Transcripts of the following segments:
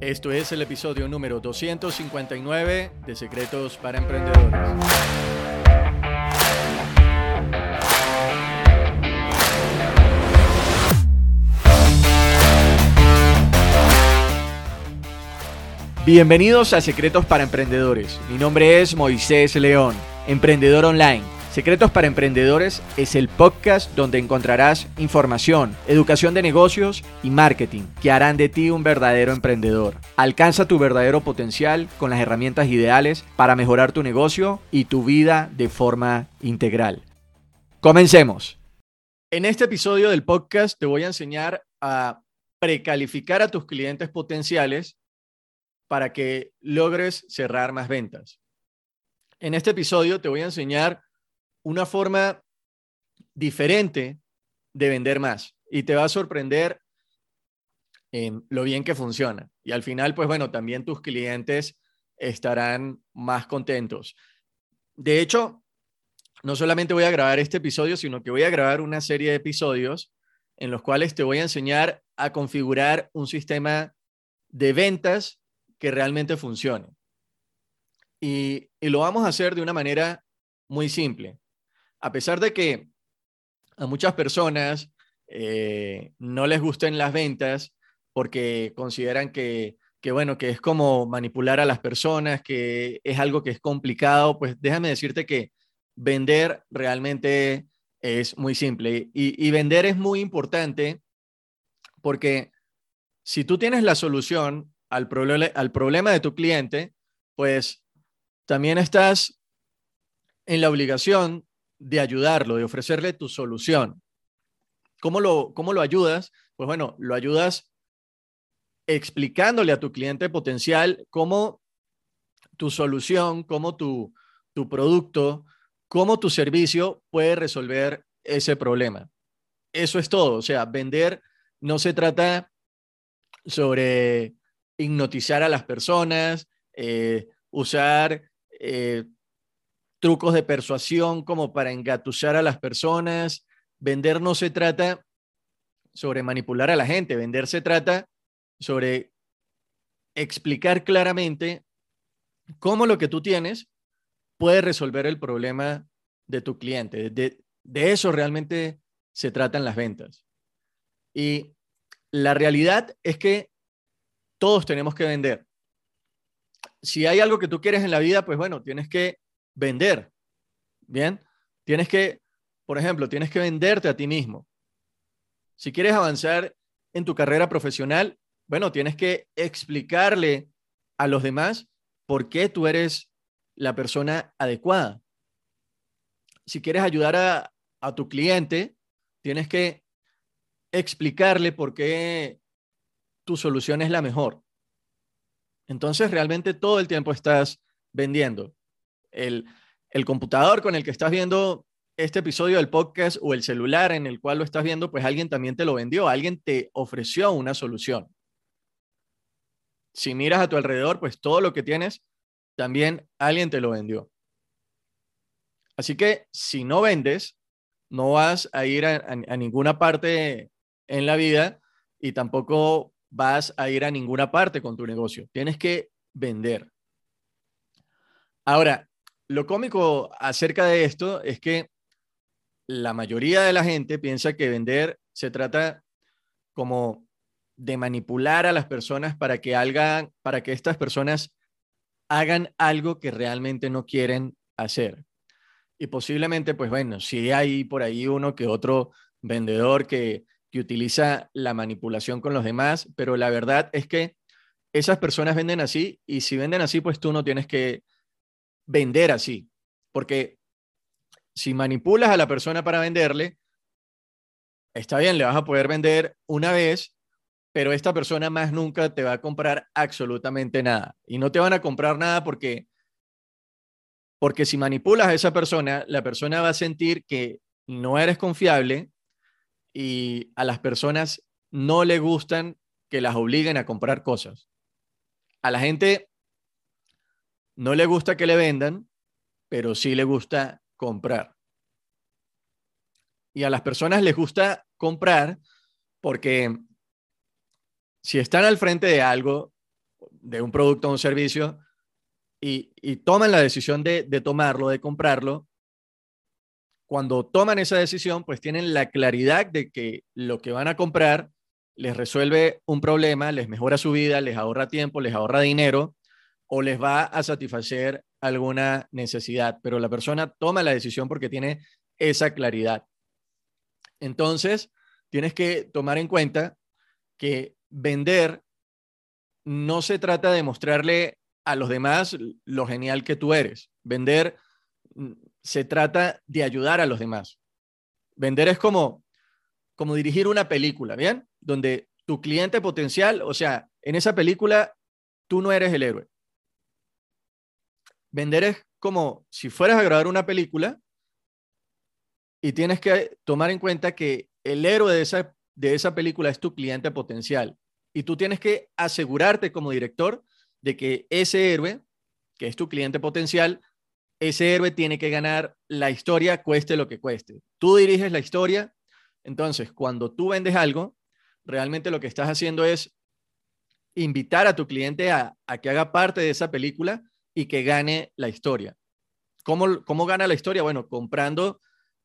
Esto es el episodio número 259 de Secretos para Emprendedores. Bienvenidos a Secretos para Emprendedores. Mi nombre es Moisés León, emprendedor online. Secretos para Emprendedores es el podcast donde encontrarás información, educación de negocios y marketing que harán de ti un verdadero emprendedor. Alcanza tu verdadero potencial con las herramientas ideales para mejorar tu negocio y tu vida de forma integral. Comencemos. En este episodio del podcast te voy a enseñar a precalificar a tus clientes potenciales para que logres cerrar más ventas. En este episodio te voy a enseñar una forma diferente de vender más y te va a sorprender lo bien que funciona. Y al final, pues bueno, también tus clientes estarán más contentos. De hecho, no solamente voy a grabar este episodio, sino que voy a grabar una serie de episodios en los cuales te voy a enseñar a configurar un sistema de ventas que realmente funcione. Y, lo vamos a hacer de una manera muy simple. A pesar de que a muchas personas eh, no les gusten las ventas porque consideran que, bueno, que es como manipular a las personas, que es algo que es complicado, pues déjame decirte que vender realmente es muy simple. Y, y vender es muy importante porque si tú tienes la solución al, al problema de tu cliente, pues también estás en la obligación de ayudarlo, de ofrecerle tu solución. ¿Cómo lo, cómo lo ayudas? Pues bueno, lo ayudas explicándole a tu cliente potencial cómo tu solución, cómo tu, tu producto, cómo tu servicio puede resolver ese problema. Eso es todo. O sea, vender no se trata sobre hipnotizar a las personas, eh, usar eh, trucos de persuasión como para engatusar a las personas. Vender no se trata sobre manipular a la gente, vender se trata sobre explicar claramente cómo lo que tú tienes puede resolver el problema de tu cliente. De, de eso realmente se tratan las ventas. Y la realidad es que todos tenemos que vender. Si hay algo que tú quieres en la vida, pues bueno, tienes que vender. Bien, tienes que, por ejemplo, tienes que venderte a ti mismo. Si quieres avanzar en tu carrera profesional, bueno, tienes que explicarle a los demás por qué tú eres la persona adecuada. Si quieres ayudar a, a tu cliente, tienes que explicarle por qué tu solución es la mejor. Entonces, realmente todo el tiempo estás vendiendo. El, el computador con el que estás viendo este episodio del podcast o el celular en el cual lo estás viendo, pues alguien también te lo vendió, alguien te ofreció una solución. Si miras a tu alrededor, pues todo lo que tienes, también alguien te lo vendió. Así que si no vendes, no vas a ir a, a ninguna parte en la vida y tampoco vas a ir a ninguna parte con tu negocio. Tienes que vender. Ahora, lo cómico acerca de esto es que la mayoría de la gente piensa que vender se trata como de manipular a las personas para que hagan, para que estas personas hagan algo que realmente no quieren hacer. Y posiblemente, pues bueno, si hay por ahí uno que otro vendedor que que utiliza la manipulación con los demás, pero la verdad es que esas personas venden así y si venden así, pues tú no tienes que vender así, porque si manipulas a la persona para venderle, está bien, le vas a poder vender una vez, pero esta persona más nunca te va a comprar absolutamente nada. Y no te van a comprar nada porque, porque si manipulas a esa persona, la persona va a sentir que no eres confiable y a las personas no le gustan que las obliguen a comprar cosas. A la gente no le gusta que le vendan, pero sí le gusta comprar. Y a las personas les gusta comprar porque si están al frente de algo de un producto o un servicio y, toman la decisión de, de tomarlo, de comprarlo, cuando toman esa decisión, pues tienen la claridad de que lo que van a comprar les resuelve un problema, les mejora su vida, les ahorra tiempo, les ahorra dinero o les va a satisfacer alguna necesidad. Pero la persona toma la decisión porque tiene esa claridad. Entonces, tienes que tomar en cuenta que vender no se trata de mostrarle a los demás lo genial que tú eres. Vender mm, se trata de ayudar a los demás. Vender es como, como dirigir una película, ¿bien? Donde tu cliente potencial, o sea, en esa película tú no eres el héroe. Vender es como si fueras a grabar una película y tienes que tomar en cuenta que el héroe de esa, de esa película es tu cliente potencial. Y tú tienes que asegurarte como director de que ese héroe, que es tu cliente potencial, ese héroe tiene que ganar la historia, cueste lo que cueste. Tú diriges la historia, entonces cuando tú vendes algo, realmente lo que estás haciendo es invitar a tu cliente a, que haga parte de esa película y que gane la historia. ¿Cómo, ¿Cómo gana la historia? Bueno, comprando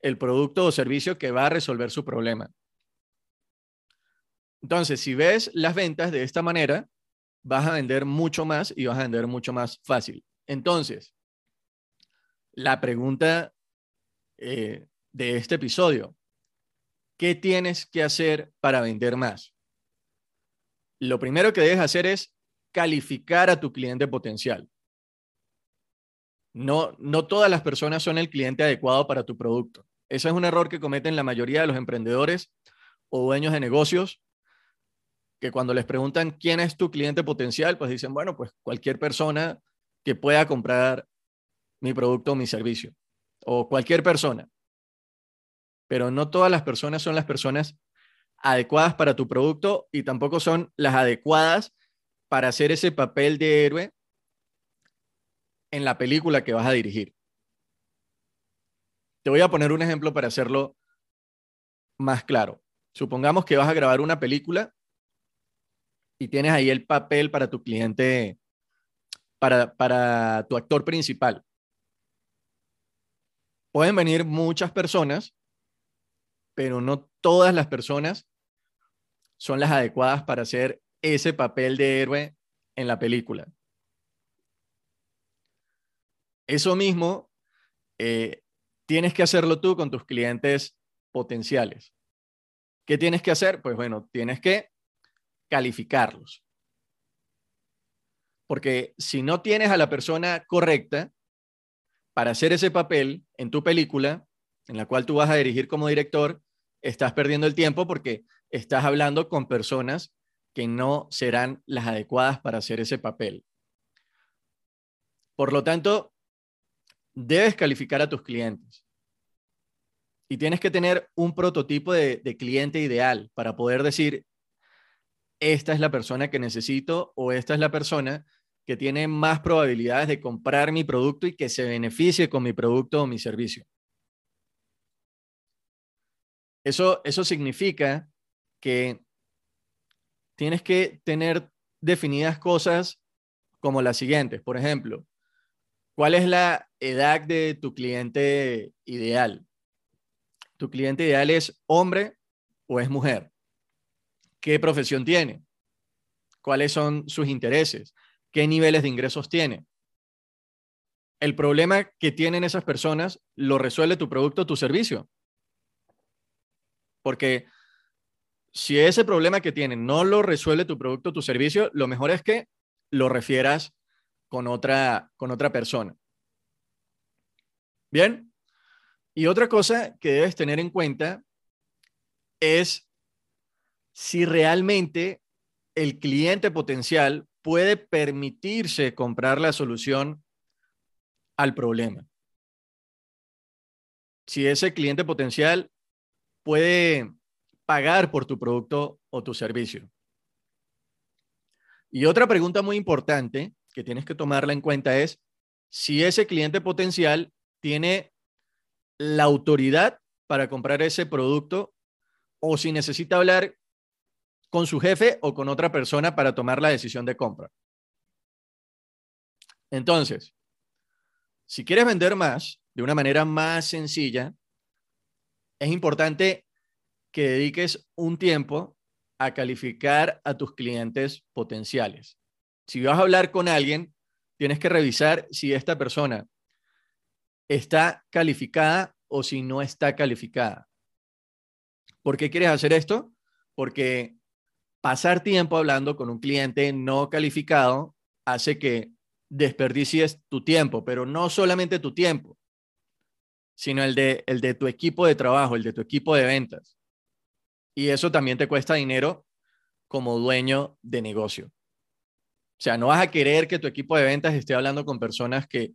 el producto o servicio que va a resolver su problema. Entonces, si ves las ventas de esta manera, vas a vender mucho más y vas a vender mucho más fácil. Entonces, la pregunta eh, de este episodio. ¿Qué tienes que hacer para vender más? Lo primero que debes hacer es calificar a tu cliente potencial. No, no todas las personas son el cliente adecuado para tu producto. Ese es un error que cometen la mayoría de los emprendedores o dueños de negocios, que cuando les preguntan quién es tu cliente potencial, pues dicen, bueno, pues cualquier persona que pueda comprar mi producto o mi servicio, o cualquier persona. Pero no todas las personas son las personas adecuadas para tu producto y tampoco son las adecuadas para hacer ese papel de héroe en la película que vas a dirigir. Te voy a poner un ejemplo para hacerlo más claro. Supongamos que vas a grabar una película y tienes ahí el papel para tu cliente, para, para tu actor principal pueden venir muchas personas, pero no todas las personas son las adecuadas para hacer ese papel de héroe en la película. Eso mismo eh, tienes que hacerlo tú con tus clientes potenciales. ¿Qué tienes que hacer? Pues bueno, tienes que calificarlos. Porque si no tienes a la persona correcta, para hacer ese papel en tu película, en la cual tú vas a dirigir como director, estás perdiendo el tiempo porque estás hablando con personas que no serán las adecuadas para hacer ese papel. Por lo tanto, debes calificar a tus clientes. Y tienes que tener un prototipo de, cliente ideal para poder decir, esta es la persona que necesito o esta es la persona que tiene más probabilidades de comprar mi producto y que se beneficie con mi producto o mi servicio. Eso, eso significa que tienes que tener definidas cosas como las siguientes. Por ejemplo, ¿cuál es la edad de tu cliente ideal? ¿Tu cliente ideal es hombre o es mujer? ¿Qué profesión tiene? ¿Cuáles son sus intereses? qué niveles de ingresos tiene. El problema que tienen esas personas lo resuelve tu producto o tu servicio. Porque si ese problema que tienen no lo resuelve tu producto o tu servicio, lo mejor es que lo refieras con otra, con otra persona. Bien. Y otra cosa que debes tener en cuenta es si realmente el cliente potencial puede permitirse comprar la solución al problema. Si ese cliente potencial puede pagar por tu producto o tu servicio. Y otra pregunta muy importante que tienes que tomarla en cuenta es si ese cliente potencial tiene la autoridad para comprar ese producto o si necesita hablar con su jefe o con otra persona para tomar la decisión de compra. Entonces, si quieres vender más de una manera más sencilla, es importante que dediques un tiempo a calificar a tus clientes potenciales. Si vas a hablar con alguien, tienes que revisar si esta persona está calificada o si no está calificada. ¿Por qué quieres hacer esto? Porque pasar tiempo hablando con un cliente no calificado hace que desperdicies tu tiempo, pero no solamente tu tiempo, sino el de, el de tu equipo de trabajo, el de tu equipo de ventas. Y eso también te cuesta dinero como dueño de negocio. O sea, no vas a querer que tu equipo de ventas esté hablando con personas que,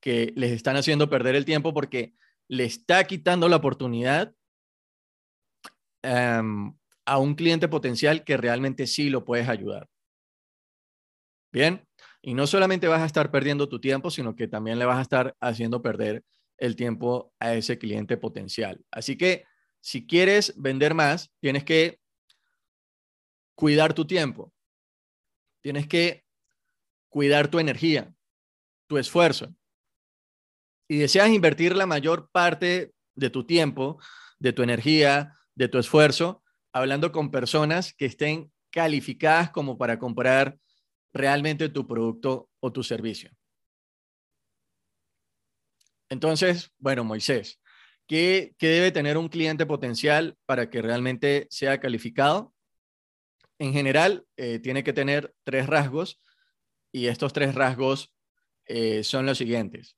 que les están haciendo perder el tiempo porque le está quitando la oportunidad em, a un cliente potencial que realmente sí lo puedes ayudar. Bien, y no solamente vas a estar perdiendo tu tiempo, sino que también le vas a estar haciendo perder el tiempo a ese cliente potencial. Así que si quieres vender más, tienes que cuidar tu tiempo. Tienes que cuidar tu energía, tu esfuerzo. Y deseas invertir la mayor parte de tu tiempo, de tu energía, de tu esfuerzo, hablando con personas que estén calificadas como para comprar realmente tu producto o tu servicio. Entonces, bueno, Moisés, ¿qué, debe tener un cliente potencial para que realmente sea calificado? En general, eh, tiene que tener tres rasgos y estos tres rasgos eh, son los siguientes.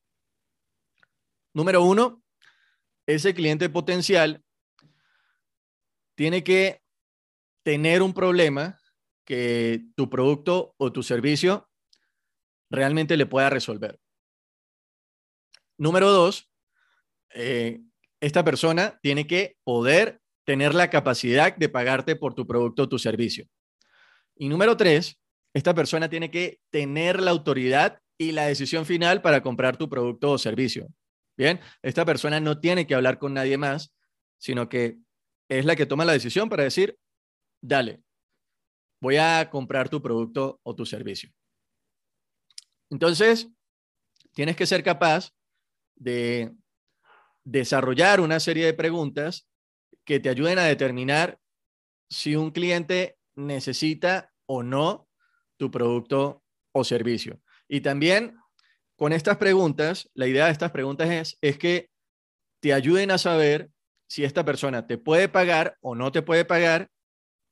Número uno, ese cliente potencial tiene que tener un problema que tu producto o tu servicio realmente le pueda resolver. Número dos, eh, esta persona tiene que poder tener la capacidad de pagarte por tu producto o tu servicio. Y número tres, esta persona tiene que tener la autoridad y la decisión final para comprar tu producto o servicio. Bien, esta persona no tiene que hablar con nadie más, sino que es la que toma la decisión para decir, dale, voy a comprar tu producto o tu servicio. Entonces, tienes que ser capaz de desarrollar una serie de preguntas que te ayuden a determinar si un cliente necesita o no tu producto o servicio. Y también con estas preguntas, la idea de estas preguntas es, es que te ayuden a saber si esta persona te puede pagar o no te puede pagar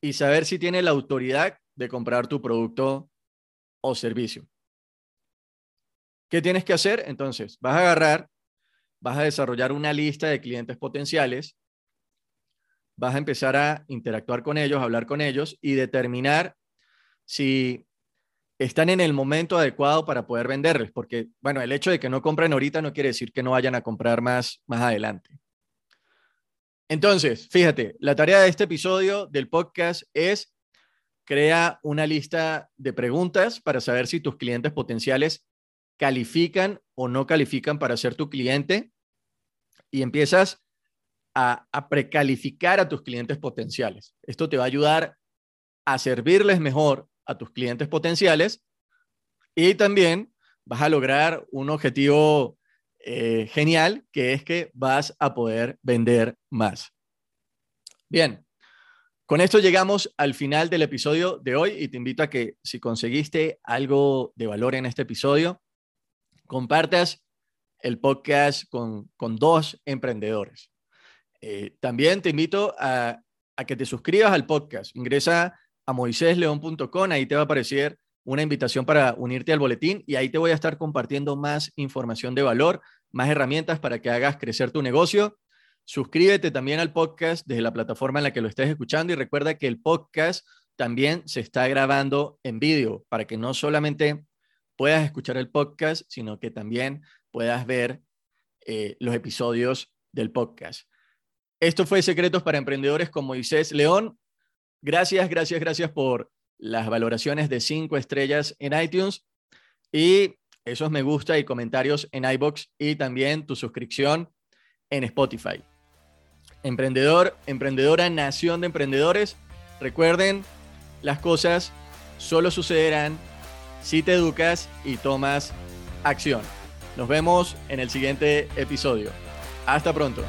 y saber si tiene la autoridad de comprar tu producto o servicio. ¿Qué tienes que hacer? Entonces, vas a agarrar vas a desarrollar una lista de clientes potenciales, vas a empezar a interactuar con ellos, hablar con ellos y determinar si están en el momento adecuado para poder venderles, porque, bueno, el hecho de que no compren ahorita no quiere decir que no vayan a comprar más más adelante. Entonces, fíjate, la tarea de este episodio del podcast es crea una lista de preguntas para saber si tus clientes potenciales califican o no califican para ser tu cliente y empiezas a, precalificar a tus clientes potenciales. Esto te va a ayudar a servirles mejor a tus clientes potenciales y también vas a lograr un objetivo eh, genial, que es que vas a poder vender más. Bien, con esto llegamos al final del episodio de hoy y te invito a que si conseguiste algo de valor en este episodio, compartas el podcast con, dos emprendedores. Eh, también te invito a, que te suscribas al podcast. Ingresa a moisésleón.com, ahí te va a aparecer una invitación para unirte al boletín y ahí te voy a estar compartiendo más información de valor, más herramientas para que hagas crecer tu negocio. Suscríbete también al podcast desde la plataforma en la que lo estés escuchando y recuerda que el podcast también se está grabando en vídeo para que no solamente puedas escuchar el podcast, sino que también puedas ver eh, los episodios del podcast. Esto fue Secretos para Emprendedores con Moisés León. Gracias, gracias, gracias por las valoraciones de cinco estrellas en iTunes y esos me gusta y comentarios en iBox y también tu suscripción en Spotify. Emprendedor, emprendedora, nación de emprendedores. Recuerden, las cosas solo sucederán si te educas y tomas acción. Nos vemos en el siguiente episodio. Hasta pronto.